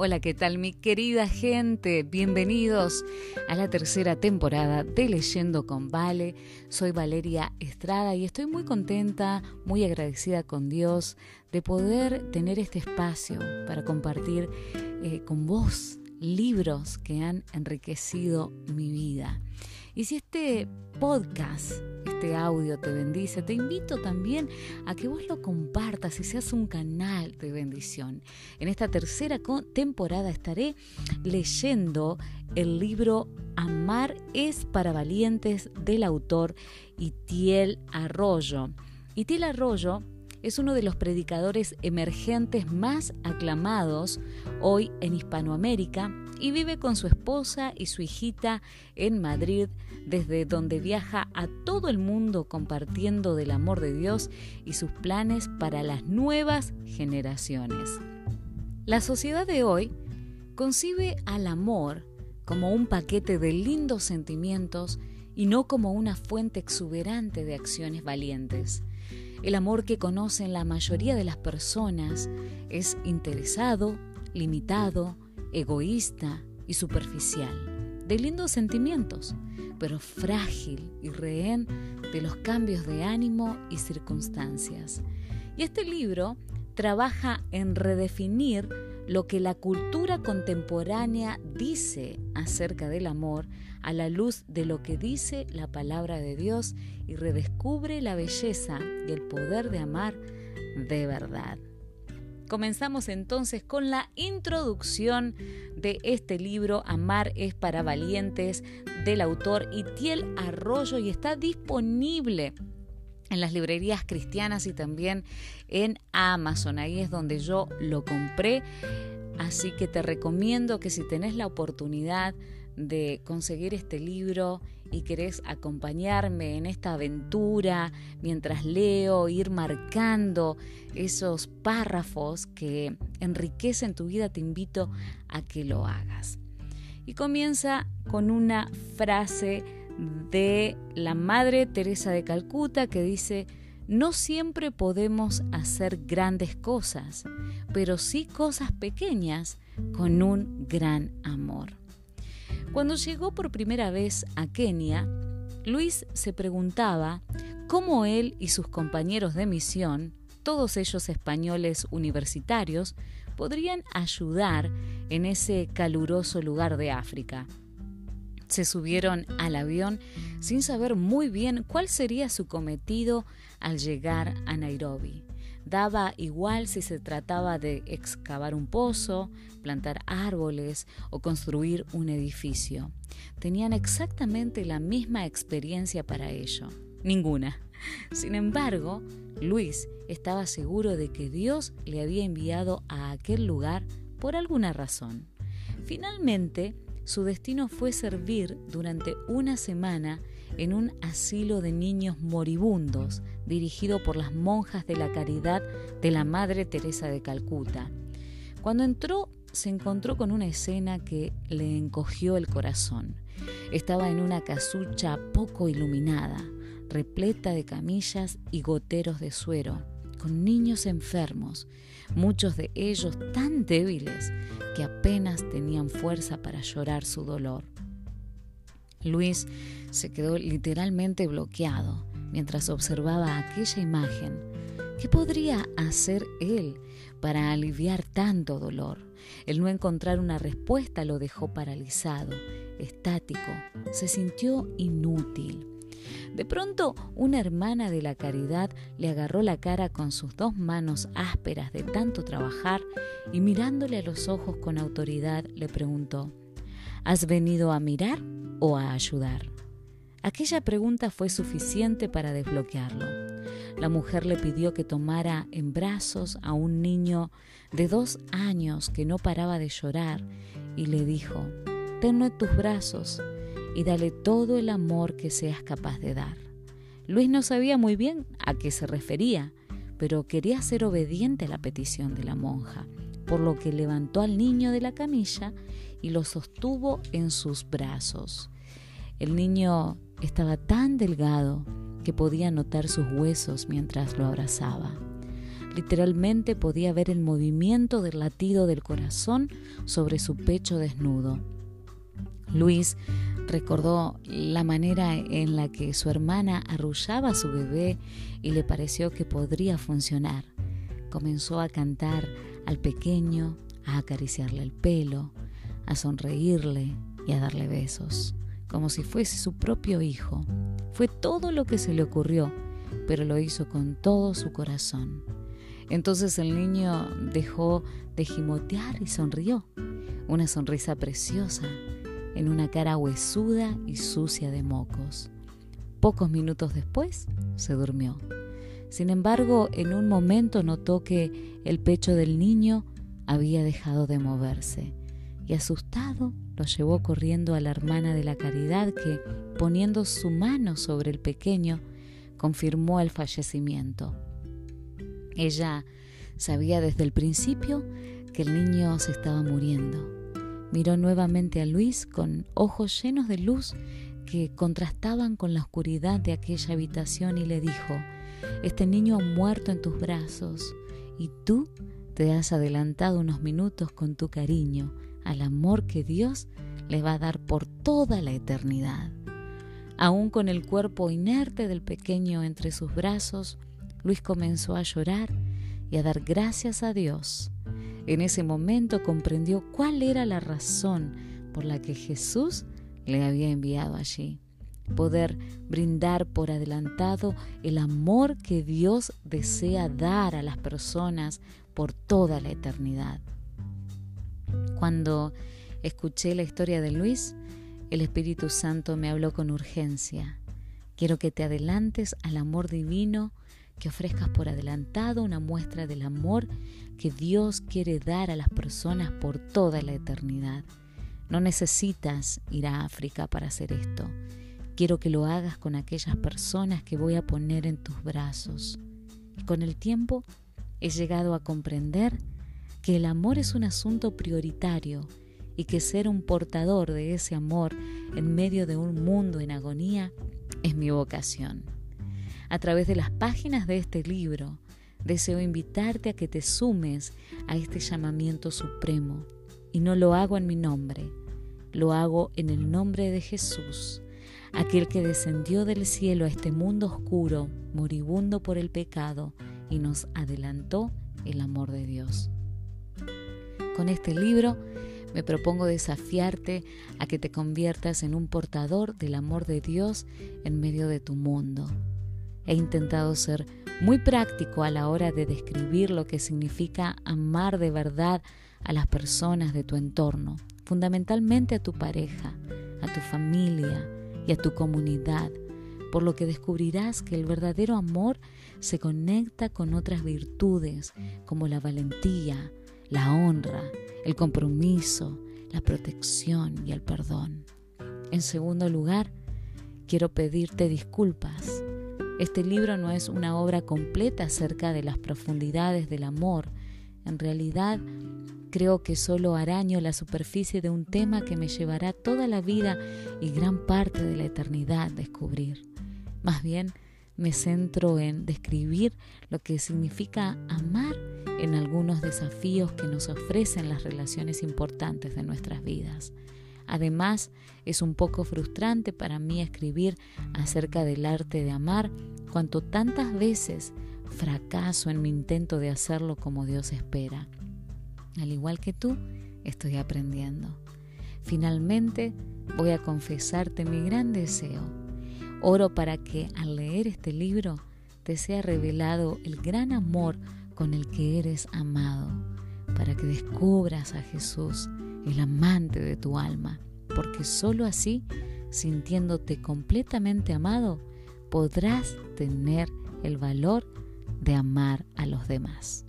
Hola, ¿qué tal mi querida gente? Bienvenidos a la tercera temporada de Leyendo con Vale. Soy Valeria Estrada y estoy muy contenta, muy agradecida con Dios de poder tener este espacio para compartir eh, con vos libros que han enriquecido mi vida. Y si este podcast este audio te bendice, te invito también a que vos lo compartas y seas un canal de bendición. En esta tercera temporada estaré leyendo el libro Amar es para valientes del autor Itiel Arroyo. Itiel Arroyo es uno de los predicadores emergentes más aclamados hoy en Hispanoamérica y vive con su esposa y su hijita en Madrid, desde donde viaja a todo el mundo compartiendo del amor de Dios y sus planes para las nuevas generaciones. La sociedad de hoy concibe al amor como un paquete de lindos sentimientos y no como una fuente exuberante de acciones valientes. El amor que conocen la mayoría de las personas es interesado, limitado, egoísta y superficial, de lindos sentimientos, pero frágil y rehén de los cambios de ánimo y circunstancias. Y este libro trabaja en redefinir lo que la cultura contemporánea dice acerca del amor a la luz de lo que dice la palabra de Dios y redescubre la belleza y el poder de amar de verdad. Comenzamos entonces con la introducción de este libro Amar es para valientes del autor Itiel Arroyo y está disponible en las librerías cristianas y también en Amazon. Ahí es donde yo lo compré. Así que te recomiendo que si tenés la oportunidad de conseguir este libro y querés acompañarme en esta aventura mientras leo, ir marcando esos párrafos que enriquecen tu vida, te invito a que lo hagas. Y comienza con una frase de la Madre Teresa de Calcuta que dice, no siempre podemos hacer grandes cosas, pero sí cosas pequeñas con un gran amor. Cuando llegó por primera vez a Kenia, Luis se preguntaba cómo él y sus compañeros de misión, todos ellos españoles universitarios, podrían ayudar en ese caluroso lugar de África. Se subieron al avión sin saber muy bien cuál sería su cometido al llegar a Nairobi. Daba igual si se trataba de excavar un pozo, plantar árboles o construir un edificio. Tenían exactamente la misma experiencia para ello. Ninguna. Sin embargo, Luis estaba seguro de que Dios le había enviado a aquel lugar por alguna razón. Finalmente, su destino fue servir durante una semana en un asilo de niños moribundos dirigido por las monjas de la caridad de la Madre Teresa de Calcuta. Cuando entró se encontró con una escena que le encogió el corazón. Estaba en una casucha poco iluminada, repleta de camillas y goteros de suero, con niños enfermos, muchos de ellos tan débiles que apenas tenían fuerza para llorar su dolor. Luis se quedó literalmente bloqueado mientras observaba aquella imagen. ¿Qué podría hacer él para aliviar tanto dolor? El no encontrar una respuesta lo dejó paralizado, estático, se sintió inútil. De pronto, una hermana de la caridad le agarró la cara con sus dos manos ásperas de tanto trabajar y mirándole a los ojos con autoridad le preguntó, ¿Has venido a mirar o a ayudar? Aquella pregunta fue suficiente para desbloquearlo. La mujer le pidió que tomara en brazos a un niño de dos años que no paraba de llorar y le dijo, tenlo en tus brazos y dale todo el amor que seas capaz de dar. Luis no sabía muy bien a qué se refería, pero quería ser obediente a la petición de la monja, por lo que levantó al niño de la camilla y lo sostuvo en sus brazos. El niño estaba tan delgado que podía notar sus huesos mientras lo abrazaba. Literalmente podía ver el movimiento del latido del corazón sobre su pecho desnudo. Luis recordó la manera en la que su hermana arrullaba a su bebé y le pareció que podría funcionar. Comenzó a cantar al pequeño, a acariciarle el pelo, a sonreírle y a darle besos, como si fuese su propio hijo. Fue todo lo que se le ocurrió, pero lo hizo con todo su corazón. Entonces el niño dejó de gimotear y sonrió, una sonrisa preciosa en una cara huesuda y sucia de mocos. Pocos minutos después se durmió. Sin embargo, en un momento notó que el pecho del niño había dejado de moverse y asustado lo llevó corriendo a la hermana de la caridad que, poniendo su mano sobre el pequeño, confirmó el fallecimiento. Ella sabía desde el principio que el niño se estaba muriendo Miró nuevamente a Luis con ojos llenos de luz que contrastaban con la oscuridad de aquella habitación y le dijo, Este niño ha muerto en tus brazos y tú te has adelantado unos minutos con tu cariño al amor que Dios le va a dar por toda la eternidad. Aún con el cuerpo inerte del pequeño entre sus brazos, Luis comenzó a llorar y a dar gracias a Dios en ese momento comprendió cuál era la razón por la que Jesús le había enviado allí. Poder brindar por adelantado el amor que Dios desea dar a las personas por toda la eternidad. Cuando escuché la historia de Luis, el Espíritu Santo me habló con urgencia. Quiero que te adelantes al amor divino que ofrezcas por adelantado una muestra del amor que Dios quiere dar a las personas por toda la eternidad. No necesitas ir a África para hacer esto. Quiero que lo hagas con aquellas personas que voy a poner en tus brazos. Y con el tiempo he llegado a comprender que el amor es un asunto prioritario y que ser un portador de ese amor en medio de un mundo en agonía es mi vocación a través de las páginas de este libro, deseo invitarte a que te sumes a este llamamiento supremo. Y no lo hago en mi nombre, lo hago en el nombre de Jesús, aquel que descendió del cielo a este mundo oscuro, moribundo por el pecado, y nos adelantó el amor de Dios. Con este libro me propongo desafiarte a que te conviertas en un portador del amor de Dios en medio de tu mundo He intentado ser muy práctico a la hora de describir lo que significa amar de verdad a las personas de tu entorno, fundamentalmente a tu pareja, a tu familia y a tu comunidad, por lo que descubrirás que el verdadero amor se conecta con otras virtudes como la valentía, la honra, el compromiso, la protección y el perdón. En segundo lugar, quiero pedirte disculpas este libro no es una obra completa acerca de las profundidades del amor. En realidad, creo que solo araño la superficie de un tema que me llevará toda la vida y gran parte de la eternidad descubrir. Más bien, me centro en describir lo que significa amar en algunos desafíos que nos ofrecen las relaciones importantes de nuestras vidas. Además, es un poco frustrante para mí escribir acerca del arte de amar cuanto tantas veces fracaso en mi intento de hacerlo como Dios espera. Al igual que tú, estoy aprendiendo. Finalmente, voy a confesarte mi gran deseo. Oro para que al leer este libro te sea revelado el gran amor con el que eres amado, para que descubras a Jesús el amante de tu alma, porque sólo así, sintiéndote completamente amado, podrás tener el valor de amar a los demás.